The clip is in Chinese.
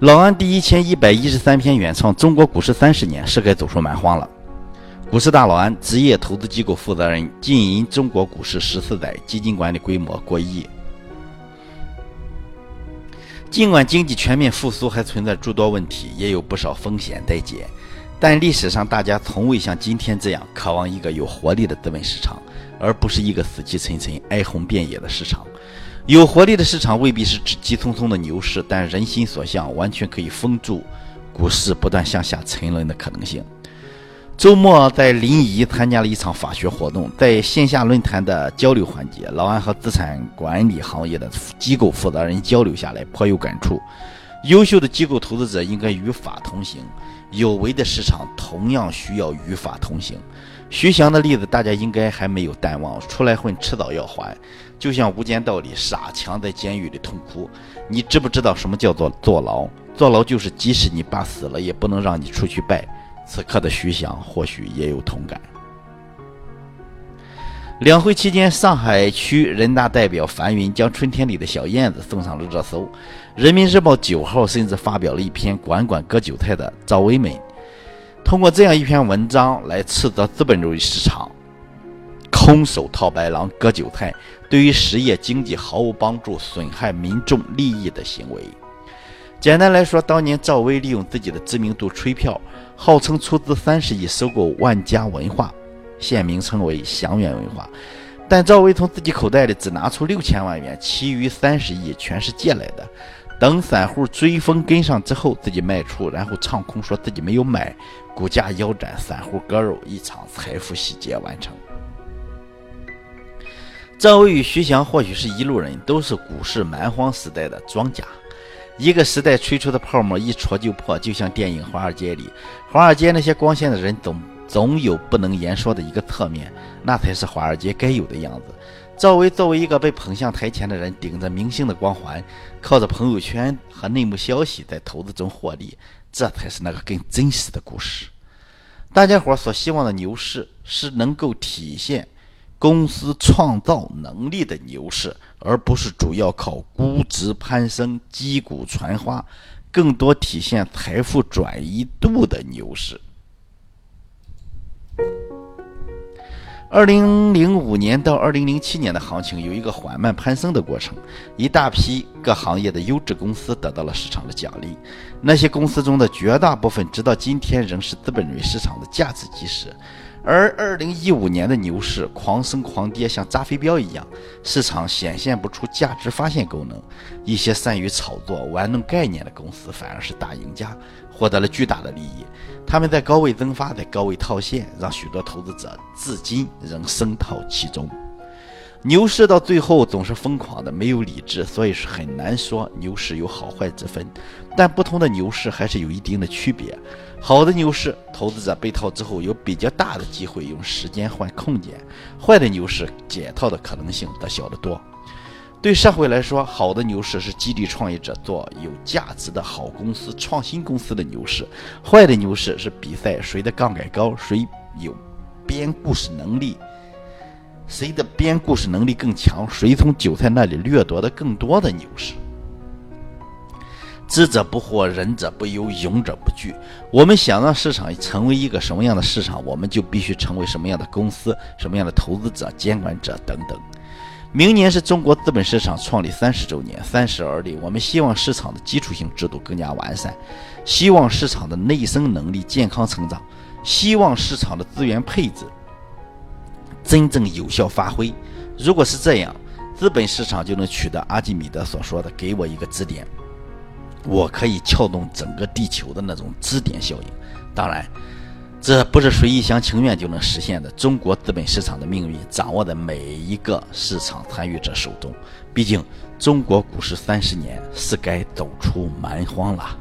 老安第一千一百一十三篇原创《中国股市三十年》是该走出蛮荒了。股市大老安，职业投资机构负责人，经营中国股市十四载，基金管理规模过亿。尽管经济全面复苏还存在诸多问题，也有不少风险待解，但历史上大家从未像今天这样渴望一个有活力的资本市场，而不是一个死气沉沉、哀鸿遍野的市场。有活力的市场未必是指急匆匆的牛市，但人心所向，完全可以封住股市不断向下沉沦的可能性。周末在临沂参加了一场法学活动，在线下论坛的交流环节，老安和资产管理行业的机构负责人交流下来，颇有感触。优秀的机构投资者应该与法同行，有为的市场同样需要与法同行。徐翔的例子大家应该还没有淡忘，出来混迟早要还。就像《无间道》里傻强在监狱里痛哭，你知不知道什么叫做坐牢？坐牢就是即使你爸死了，也不能让你出去拜。此刻的徐翔或许也有同感。两会期间，上海区人大代表樊云将春天里的小燕子送上了热搜。人民日报九号甚至发表了一篇“管管割韭菜的赵薇们”，通过这样一篇文章来斥责资本主义市场空手套白狼、割韭菜，对于实业经济毫无帮助、损害民众利益的行为。简单来说，当年赵薇利用自己的知名度吹票，号称出资三十亿收购万家文化，现名称为祥源文化。但赵薇从自己口袋里只拿出六千万元，其余三十亿全是借来的。等散户追风跟上之后，自己卖出，然后唱空说自己没有买，股价腰斩，散户割肉，一场财富洗劫完成。赵薇与徐翔或许是一路人，都是股市蛮荒时代的庄家。一个时代吹出的泡沫一戳就破，就像电影《华尔街》里，华尔街那些光鲜的人总总有不能言说的一个侧面，那才是华尔街该有的样子。赵薇作为一个被捧向台前的人，顶着明星的光环，靠着朋友圈和内幕消息在投资中获利，这才是那个更真实的故事。大家伙所希望的牛市，是能够体现。公司创造能力的牛市，而不是主要靠估值攀升、击鼓传花，更多体现财富转移度的牛市。二零零五年到二零零七年的行情有一个缓慢攀升的过程，一大批各行业的优质公司得到了市场的奖励，那些公司中的绝大部分，直到今天仍是资本主义市场的价值基石。而二零一五年的牛市狂升狂跌，像扎飞镖一样，市场显现不出价值发现功能。一些善于炒作、玩弄概念的公司反而是大赢家，获得了巨大的利益。他们在高位增发，在高位套现，让许多投资者至今仍深套其中。牛市到最后总是疯狂的，没有理智，所以是很难说牛市有好坏之分。但不同的牛市还是有一定的区别。好的牛市，投资者被套之后有比较大的机会用时间换空间；坏的牛市，解套的可能性则小得多。对社会来说，好的牛市是激励创业者做有价值的好公司、创新公司的牛市；坏的牛市是比赛谁的杠杆高，谁有编故事能力。谁的编故事能力更强？谁从韭菜那里掠夺的更多的牛市？知者不惑，仁者不忧，勇者不惧。我们想让市场成为一个什么样的市场，我们就必须成为什么样的公司、什么样的投资者、监管者等等。明年是中国资本市场创立三十周年，三十而立。我们希望市场的基础性制度更加完善，希望市场的内生能力健康成长，希望市场的资源配置。真正有效发挥，如果是这样，资本市场就能取得阿基米德所说的“给我一个支点，我可以撬动整个地球”的那种支点效应。当然，这不是谁一厢情愿就能实现的。中国资本市场的命运掌握在每一个市场参与者手中。毕竟，中国股市三十年是该走出蛮荒了。